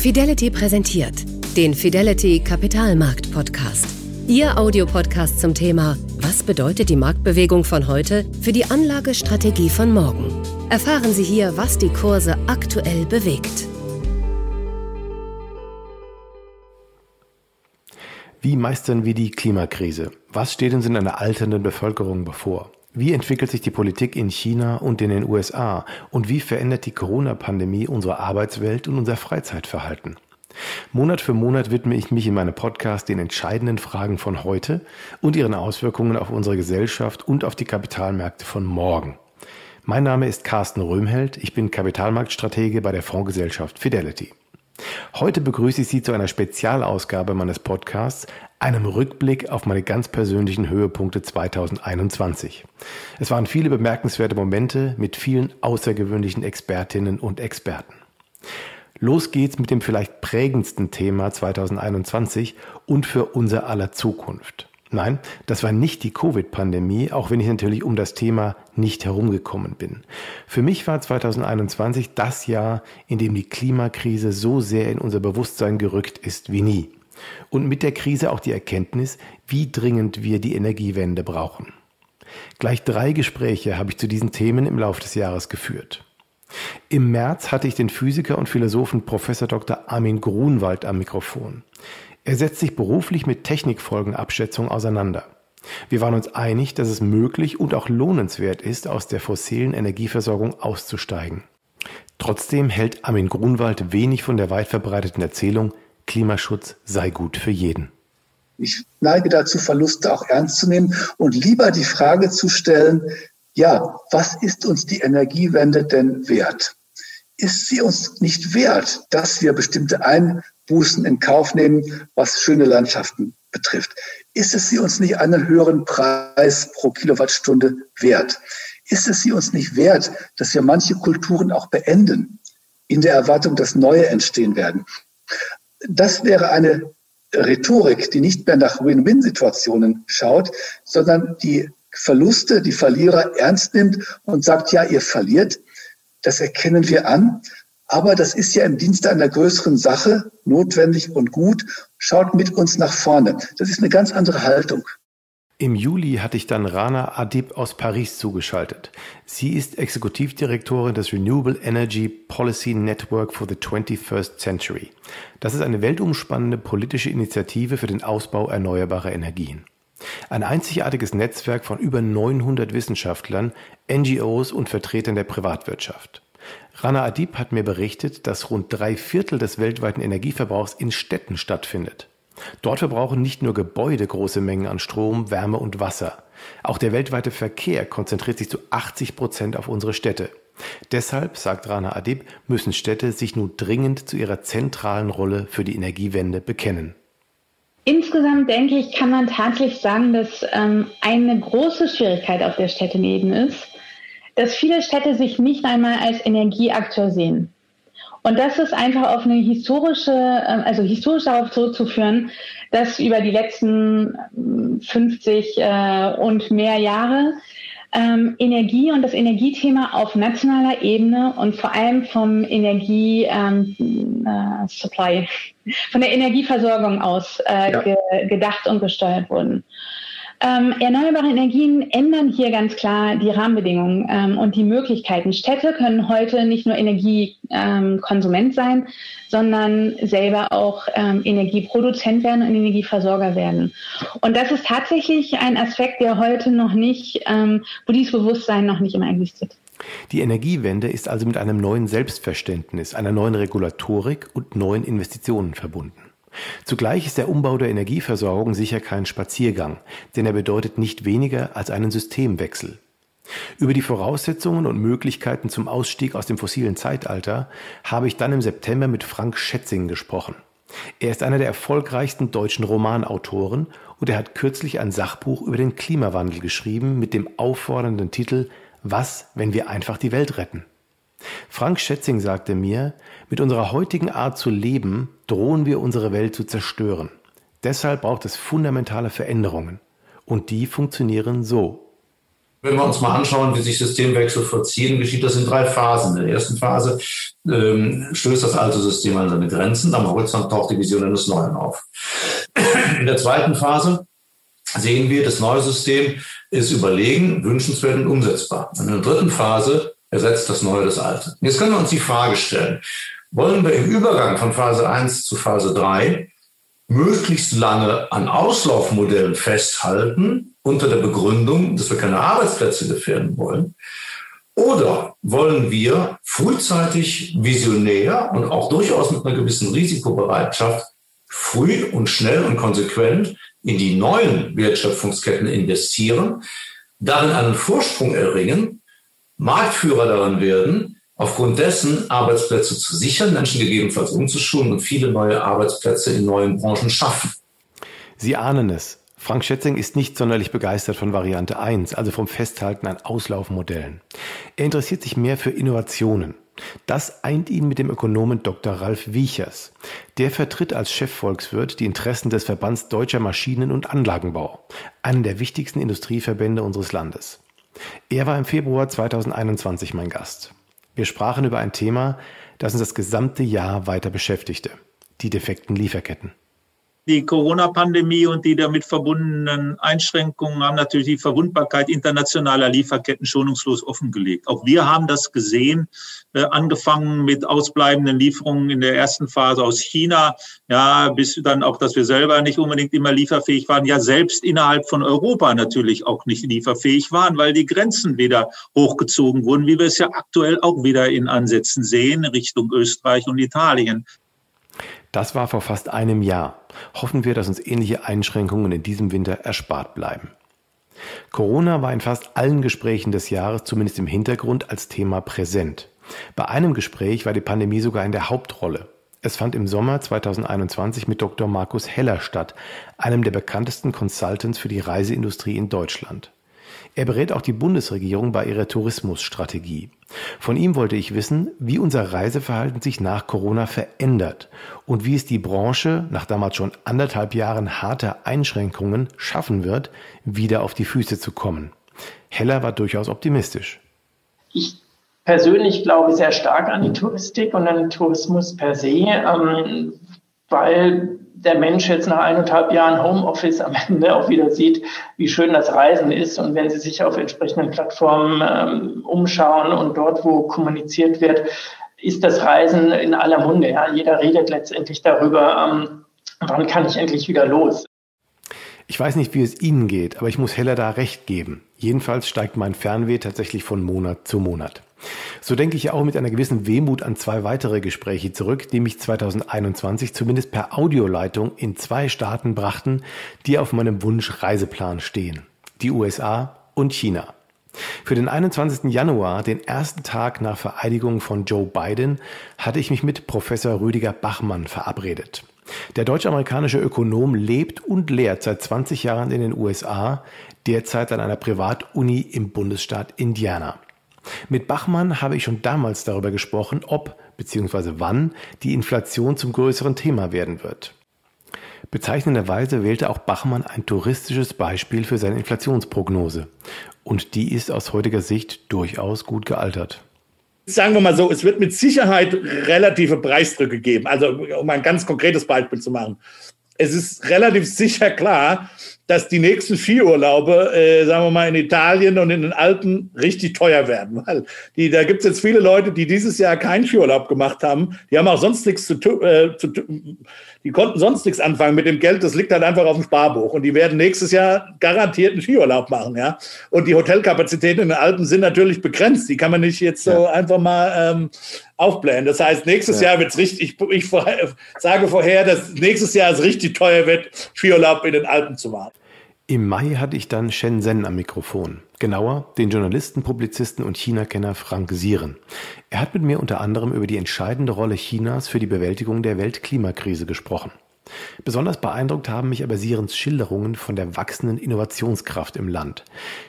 Fidelity präsentiert den Fidelity Kapitalmarkt Podcast. Ihr Audiopodcast zum Thema Was bedeutet die Marktbewegung von heute für die Anlagestrategie von morgen? Erfahren Sie hier, was die Kurse aktuell bewegt. Wie meistern wir die Klimakrise? Was steht uns in einer alternden Bevölkerung bevor? Wie entwickelt sich die Politik in China und in den USA? Und wie verändert die Corona-Pandemie unsere Arbeitswelt und unser Freizeitverhalten? Monat für Monat widme ich mich in meinem Podcast den entscheidenden Fragen von heute und ihren Auswirkungen auf unsere Gesellschaft und auf die Kapitalmärkte von morgen. Mein Name ist Carsten Röhmheld, ich bin Kapitalmarktstratege bei der Fondsgesellschaft Fidelity. Heute begrüße ich Sie zu einer Spezialausgabe meines Podcasts, einem Rückblick auf meine ganz persönlichen Höhepunkte 2021. Es waren viele bemerkenswerte Momente mit vielen außergewöhnlichen Expertinnen und Experten. Los geht's mit dem vielleicht prägendsten Thema 2021 und für unser aller Zukunft. Nein, das war nicht die Covid-Pandemie, auch wenn ich natürlich um das Thema nicht herumgekommen bin. Für mich war 2021 das Jahr, in dem die Klimakrise so sehr in unser Bewusstsein gerückt ist wie nie. Und mit der Krise auch die Erkenntnis, wie dringend wir die Energiewende brauchen. Gleich drei Gespräche habe ich zu diesen Themen im Laufe des Jahres geführt. Im März hatte ich den Physiker und Philosophen Professor Dr. Armin Grunwald am Mikrofon. Er setzt sich beruflich mit Technikfolgenabschätzung auseinander. Wir waren uns einig, dass es möglich und auch lohnenswert ist, aus der fossilen Energieversorgung auszusteigen. Trotzdem hält Armin Grunwald wenig von der weit verbreiteten Erzählung, Klimaschutz sei gut für jeden. Ich neige dazu, Verluste auch ernst zu nehmen und lieber die Frage zu stellen, ja, was ist uns die Energiewende denn wert? Ist sie uns nicht wert, dass wir bestimmte Einbußen in Kauf nehmen, was schöne Landschaften betrifft? Ist es sie uns nicht einen höheren Preis pro Kilowattstunde wert? Ist es sie uns nicht wert, dass wir manche Kulturen auch beenden, in der Erwartung, dass neue entstehen werden? Das wäre eine Rhetorik, die nicht mehr nach Win-Win-Situationen schaut, sondern die Verluste, die Verlierer ernst nimmt und sagt, ja, ihr verliert, das erkennen wir an, aber das ist ja im Dienste einer größeren Sache notwendig und gut. Schaut mit uns nach vorne. Das ist eine ganz andere Haltung. Im Juli hatte ich dann Rana Adib aus Paris zugeschaltet. Sie ist Exekutivdirektorin des Renewable Energy Policy Network for the 21st Century. Das ist eine weltumspannende politische Initiative für den Ausbau erneuerbarer Energien. Ein einzigartiges Netzwerk von über 900 Wissenschaftlern, NGOs und Vertretern der Privatwirtschaft. Rana Adib hat mir berichtet, dass rund drei Viertel des weltweiten Energieverbrauchs in Städten stattfindet. Dort verbrauchen nicht nur Gebäude große Mengen an Strom, Wärme und Wasser. Auch der weltweite Verkehr konzentriert sich zu 80 Prozent auf unsere Städte. Deshalb, sagt Rana Adib, müssen Städte sich nun dringend zu ihrer zentralen Rolle für die Energiewende bekennen. Insgesamt denke ich, kann man tatsächlich sagen, dass ähm, eine große Schwierigkeit auf der Städtenebene ist, dass viele Städte sich nicht einmal als Energieakteur sehen. Und das ist einfach auf eine historische, ähm, also historisch darauf zurückzuführen, dass über die letzten 50 äh, und mehr Jahre ähm, Energie und das Energiethema auf nationaler Ebene und vor allem vom Energie ähm, äh, Supply, von der Energieversorgung aus äh, ja. ge gedacht und gesteuert wurden. Ähm, erneuerbare Energien ändern hier ganz klar die Rahmenbedingungen ähm, und die Möglichkeiten. Städte können heute nicht nur Energiekonsument ähm, sein, sondern selber auch ähm, Energieproduzent werden und Energieversorger werden. Und das ist tatsächlich ein Aspekt, der heute noch nicht, ähm, wo dieses Bewusstsein noch nicht immer existiert. Die Energiewende ist also mit einem neuen Selbstverständnis, einer neuen Regulatorik und neuen Investitionen verbunden. Zugleich ist der Umbau der Energieversorgung sicher kein Spaziergang, denn er bedeutet nicht weniger als einen Systemwechsel. Über die Voraussetzungen und Möglichkeiten zum Ausstieg aus dem fossilen Zeitalter habe ich dann im September mit Frank Schätzing gesprochen. Er ist einer der erfolgreichsten deutschen Romanautoren und er hat kürzlich ein Sachbuch über den Klimawandel geschrieben mit dem auffordernden Titel Was, wenn wir einfach die Welt retten? Frank Schätzing sagte mir, mit unserer heutigen Art zu leben drohen wir unsere Welt zu zerstören. Deshalb braucht es fundamentale Veränderungen. Und die funktionieren so. Wenn wir uns mal anschauen, wie sich Systemwechsel vollziehen, geschieht das in drei Phasen. In der ersten Phase ähm, stößt das alte System an seine Grenzen, am Horizont taucht die Vision eines Neuen auf. In der zweiten Phase sehen wir, das neue System ist überlegen, wünschenswert und umsetzbar. Und in der dritten Phase ersetzt das Neue das Alte. Jetzt können wir uns die Frage stellen, wollen wir im Übergang von Phase 1 zu Phase 3 möglichst lange an Auslaufmodellen festhalten, unter der Begründung, dass wir keine Arbeitsplätze gefährden wollen? Oder wollen wir frühzeitig visionär und auch durchaus mit einer gewissen Risikobereitschaft früh und schnell und konsequent in die neuen Wertschöpfungsketten investieren, darin einen Vorsprung erringen, Marktführer daran werden, aufgrund dessen Arbeitsplätze zu sichern, Menschen gegebenenfalls umzuschulen und viele neue Arbeitsplätze in neuen Branchen schaffen. Sie ahnen es. Frank Schätzing ist nicht sonderlich begeistert von Variante 1, also vom Festhalten an Auslaufmodellen. Er interessiert sich mehr für Innovationen. Das eint ihn mit dem Ökonomen Dr. Ralf Wiechers. Der vertritt als Chefvolkswirt die Interessen des Verbands Deutscher Maschinen- und Anlagenbau, einen der wichtigsten Industrieverbände unseres Landes. Er war im Februar 2021 mein Gast. Wir sprachen über ein Thema, das uns das gesamte Jahr weiter beschäftigte, die defekten Lieferketten. Die Corona-Pandemie und die damit verbundenen Einschränkungen haben natürlich die Verwundbarkeit internationaler Lieferketten schonungslos offengelegt. Auch wir haben das gesehen, äh, angefangen mit ausbleibenden Lieferungen in der ersten Phase aus China, ja, bis dann auch, dass wir selber nicht unbedingt immer lieferfähig waren, ja, selbst innerhalb von Europa natürlich auch nicht lieferfähig waren, weil die Grenzen wieder hochgezogen wurden, wie wir es ja aktuell auch wieder in Ansätzen sehen, Richtung Österreich und Italien. Das war vor fast einem Jahr. Hoffen wir, dass uns ähnliche Einschränkungen in diesem Winter erspart bleiben. Corona war in fast allen Gesprächen des Jahres zumindest im Hintergrund als Thema präsent. Bei einem Gespräch war die Pandemie sogar in der Hauptrolle. Es fand im Sommer 2021 mit Dr. Markus Heller statt, einem der bekanntesten Consultants für die Reiseindustrie in Deutschland. Er berät auch die Bundesregierung bei ihrer Tourismusstrategie. Von ihm wollte ich wissen, wie unser Reiseverhalten sich nach Corona verändert und wie es die Branche nach damals schon anderthalb Jahren harter Einschränkungen schaffen wird, wieder auf die Füße zu kommen. Heller war durchaus optimistisch. Ich persönlich glaube sehr stark an die Touristik und an den Tourismus per se, ähm, weil der Mensch jetzt nach eineinhalb Jahren Homeoffice am Ende auch wieder sieht, wie schön das Reisen ist. Und wenn Sie sich auf entsprechenden Plattformen ähm, umschauen und dort, wo kommuniziert wird, ist das Reisen in aller Munde. Ja? Jeder redet letztendlich darüber, ähm, wann kann ich endlich wieder los. Ich weiß nicht, wie es Ihnen geht, aber ich muss Heller da recht geben. Jedenfalls steigt mein Fernweh tatsächlich von Monat zu Monat. So denke ich auch mit einer gewissen Wehmut an zwei weitere Gespräche zurück, die mich 2021 zumindest per Audioleitung in zwei Staaten brachten, die auf meinem Wunsch Reiseplan stehen. Die USA und China. Für den 21. Januar, den ersten Tag nach Vereidigung von Joe Biden, hatte ich mich mit Professor Rüdiger Bachmann verabredet. Der deutsch-amerikanische Ökonom lebt und lehrt seit 20 Jahren in den USA, derzeit an einer Privatuni im Bundesstaat Indiana. Mit Bachmann habe ich schon damals darüber gesprochen, ob bzw. wann die Inflation zum größeren Thema werden wird. Bezeichnenderweise wählte auch Bachmann ein touristisches Beispiel für seine Inflationsprognose. Und die ist aus heutiger Sicht durchaus gut gealtert. Sagen wir mal so, es wird mit Sicherheit relative Preisdrücke geben. Also, um ein ganz konkretes Beispiel zu machen. Es ist relativ sicher klar, dass die nächsten Skiurlaube, äh, sagen wir mal, in Italien und in den Alpen richtig teuer werden. Weil die, da gibt es jetzt viele Leute, die dieses Jahr keinen Skiurlaub gemacht haben. Die haben auch sonst nichts zu tun, äh, zu, die konnten sonst nichts anfangen mit dem Geld. Das liegt halt einfach auf dem Sparbuch. Und die werden nächstes Jahr garantiert einen Skiurlaub machen. Ja? Und die Hotelkapazitäten in den Alpen sind natürlich begrenzt. Die kann man nicht jetzt so ja. einfach mal ähm, aufblähen. Das heißt, nächstes ja. Jahr wird es richtig, ich, ich sage vorher, dass nächstes Jahr es richtig teuer wird, Skiurlaub in den Alpen zu machen. Im Mai hatte ich dann Shen Zhen am Mikrofon. Genauer den Journalisten, Publizisten und China-Kenner Frank Sieren. Er hat mit mir unter anderem über die entscheidende Rolle Chinas für die Bewältigung der Weltklimakrise gesprochen. Besonders beeindruckt haben mich aber Sierens Schilderungen von der wachsenden Innovationskraft im Land.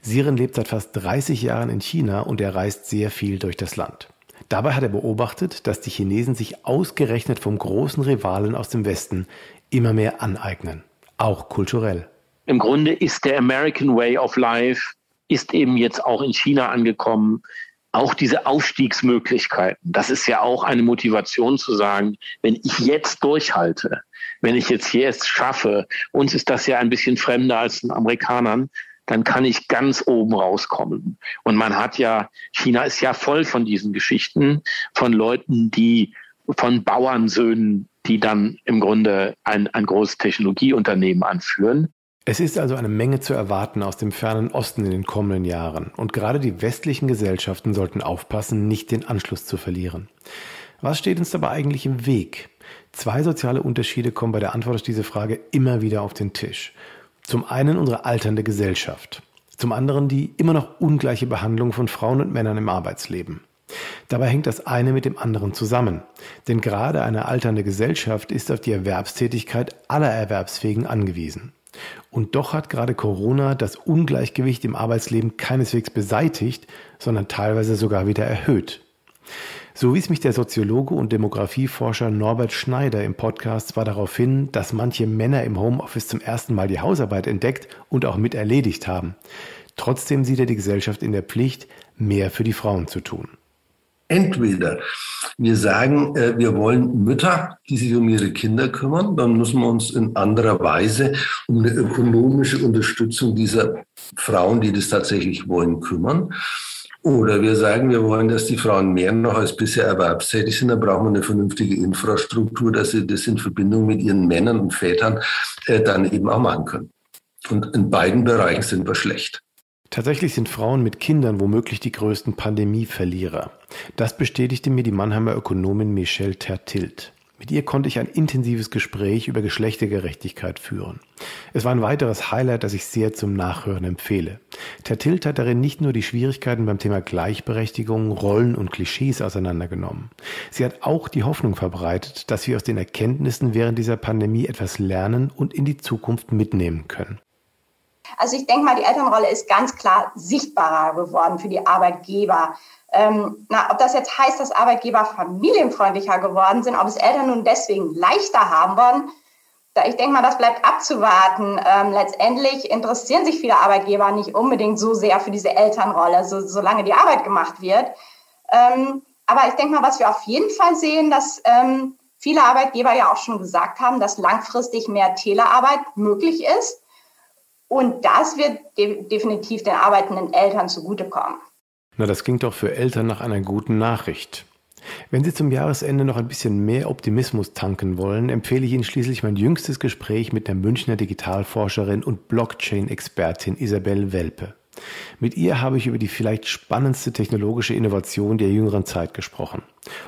Sieren lebt seit fast 30 Jahren in China und er reist sehr viel durch das Land. Dabei hat er beobachtet, dass die Chinesen sich ausgerechnet vom großen Rivalen aus dem Westen immer mehr aneignen, auch kulturell. Im Grunde ist der American Way of Life ist eben jetzt auch in China angekommen. Auch diese Aufstiegsmöglichkeiten, das ist ja auch eine Motivation zu sagen, wenn ich jetzt durchhalte, wenn ich jetzt jetzt schaffe, uns ist das ja ein bisschen fremder als den Amerikanern, dann kann ich ganz oben rauskommen. Und man hat ja, China ist ja voll von diesen Geschichten, von Leuten, die, von Bauernsöhnen, die dann im Grunde ein, ein großes Technologieunternehmen anführen. Es ist also eine Menge zu erwarten aus dem fernen Osten in den kommenden Jahren. Und gerade die westlichen Gesellschaften sollten aufpassen, nicht den Anschluss zu verlieren. Was steht uns dabei eigentlich im Weg? Zwei soziale Unterschiede kommen bei der Antwort auf diese Frage immer wieder auf den Tisch. Zum einen unsere alternde Gesellschaft. Zum anderen die immer noch ungleiche Behandlung von Frauen und Männern im Arbeitsleben. Dabei hängt das eine mit dem anderen zusammen. Denn gerade eine alternde Gesellschaft ist auf die Erwerbstätigkeit aller Erwerbsfähigen angewiesen. Und doch hat gerade Corona das Ungleichgewicht im Arbeitsleben keineswegs beseitigt, sondern teilweise sogar wieder erhöht. So wies mich der Soziologe und Demografieforscher Norbert Schneider im Podcast zwar darauf hin, dass manche Männer im Homeoffice zum ersten Mal die Hausarbeit entdeckt und auch mit erledigt haben. Trotzdem sieht er die Gesellschaft in der Pflicht, mehr für die Frauen zu tun. Entweder wir sagen, äh, wir wollen Mütter, die sich um ihre Kinder kümmern, dann müssen wir uns in anderer Weise um eine ökonomische Unterstützung dieser Frauen, die das tatsächlich wollen, kümmern. Oder wir sagen, wir wollen, dass die Frauen mehr noch als bisher erwerbstätig sind. Dann brauchen wir eine vernünftige Infrastruktur, dass sie das in Verbindung mit ihren Männern und Vätern äh, dann eben auch machen können. Und in beiden Bereichen sind wir schlecht. Tatsächlich sind Frauen mit Kindern womöglich die größten Pandemieverlierer. Das bestätigte mir die Mannheimer Ökonomin Michelle Tertilt. Mit ihr konnte ich ein intensives Gespräch über Geschlechtergerechtigkeit führen. Es war ein weiteres Highlight, das ich sehr zum Nachhören empfehle. Tertilt hat darin nicht nur die Schwierigkeiten beim Thema Gleichberechtigung, Rollen und Klischees auseinandergenommen. Sie hat auch die Hoffnung verbreitet, dass wir aus den Erkenntnissen während dieser Pandemie etwas lernen und in die Zukunft mitnehmen können. Also ich denke mal, die Elternrolle ist ganz klar sichtbarer geworden für die Arbeitgeber. Ähm, na, ob das jetzt heißt, dass Arbeitgeber familienfreundlicher geworden sind, ob es Eltern nun deswegen leichter haben wollen, da, ich denke mal, das bleibt abzuwarten. Ähm, letztendlich interessieren sich viele Arbeitgeber nicht unbedingt so sehr für diese Elternrolle, so, solange die Arbeit gemacht wird. Ähm, aber ich denke mal, was wir auf jeden Fall sehen, dass ähm, viele Arbeitgeber ja auch schon gesagt haben, dass langfristig mehr Telearbeit möglich ist. Und das wird de definitiv den arbeitenden Eltern zugutekommen. Na, das klingt doch für Eltern nach einer guten Nachricht. Wenn Sie zum Jahresende noch ein bisschen mehr Optimismus tanken wollen, empfehle ich Ihnen schließlich mein jüngstes Gespräch mit der Münchner Digitalforscherin und Blockchain-Expertin Isabel Welpe. Mit ihr habe ich über die vielleicht spannendste technologische Innovation der jüngeren Zeit gesprochen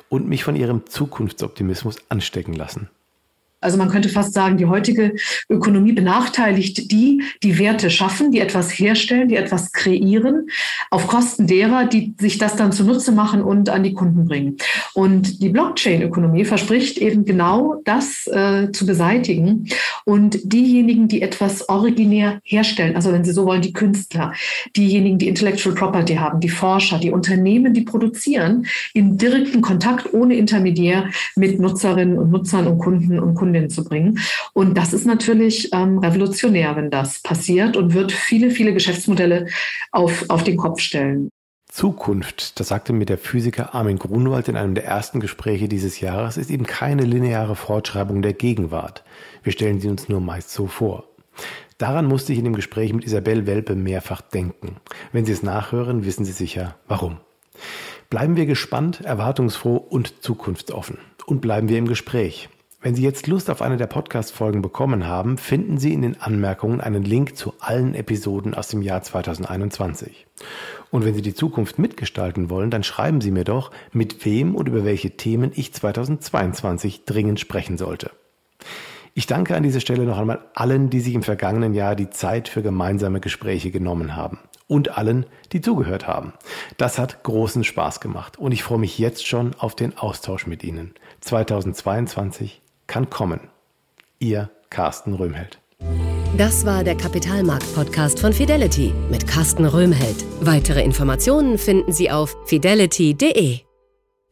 und mich von ihrem Zukunftsoptimismus anstecken lassen. Also man könnte fast sagen, die heutige Ökonomie benachteiligt die, die Werte schaffen, die etwas herstellen, die etwas kreieren, auf Kosten derer, die sich das dann zunutze machen und an die Kunden bringen. Und die Blockchain-Ökonomie verspricht eben genau das äh, zu beseitigen und diejenigen, die etwas originär herstellen, also wenn Sie so wollen, die Künstler, diejenigen, die Intellectual Property haben, die Forscher, die Unternehmen, die produzieren, in direkten Kontakt ohne Intermediär mit Nutzerinnen und Nutzern und Kunden und Kunden Kundin zu bringen. Und das ist natürlich ähm, revolutionär, wenn das passiert und wird viele, viele Geschäftsmodelle auf, auf den Kopf stellen. Zukunft, das sagte mir der Physiker Armin Grunwald in einem der ersten Gespräche dieses Jahres, ist eben keine lineare Fortschreibung der Gegenwart. Wir stellen sie uns nur meist so vor. Daran musste ich in dem Gespräch mit Isabel Welpe mehrfach denken. Wenn Sie es nachhören, wissen Sie sicher, warum. Bleiben wir gespannt, erwartungsfroh und zukunftsoffen. Und bleiben wir im Gespräch. Wenn Sie jetzt Lust auf eine der Podcast-Folgen bekommen haben, finden Sie in den Anmerkungen einen Link zu allen Episoden aus dem Jahr 2021. Und wenn Sie die Zukunft mitgestalten wollen, dann schreiben Sie mir doch, mit wem und über welche Themen ich 2022 dringend sprechen sollte. Ich danke an dieser Stelle noch einmal allen, die sich im vergangenen Jahr die Zeit für gemeinsame Gespräche genommen haben. Und allen, die zugehört haben. Das hat großen Spaß gemacht und ich freue mich jetzt schon auf den Austausch mit Ihnen. 2022 kann kommen. Ihr Carsten Röhmheld. Das war der Kapitalmarkt-Podcast von Fidelity mit Carsten Röhmheld. Weitere Informationen finden Sie auf fidelity.de.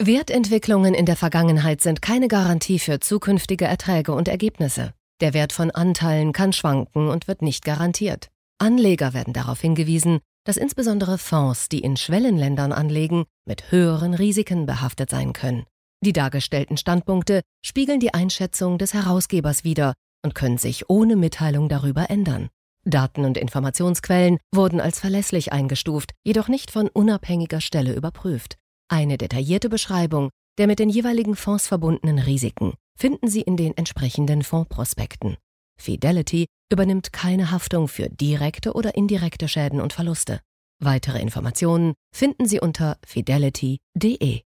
Wertentwicklungen in der Vergangenheit sind keine Garantie für zukünftige Erträge und Ergebnisse. Der Wert von Anteilen kann schwanken und wird nicht garantiert. Anleger werden darauf hingewiesen, dass insbesondere Fonds, die in Schwellenländern anlegen, mit höheren Risiken behaftet sein können. Die dargestellten Standpunkte spiegeln die Einschätzung des Herausgebers wider und können sich ohne Mitteilung darüber ändern. Daten und Informationsquellen wurden als verlässlich eingestuft, jedoch nicht von unabhängiger Stelle überprüft. Eine detaillierte Beschreibung der mit den jeweiligen Fonds verbundenen Risiken finden Sie in den entsprechenden Fondsprospekten. Fidelity übernimmt keine Haftung für direkte oder indirekte Schäden und Verluste. Weitere Informationen finden Sie unter fidelity.de.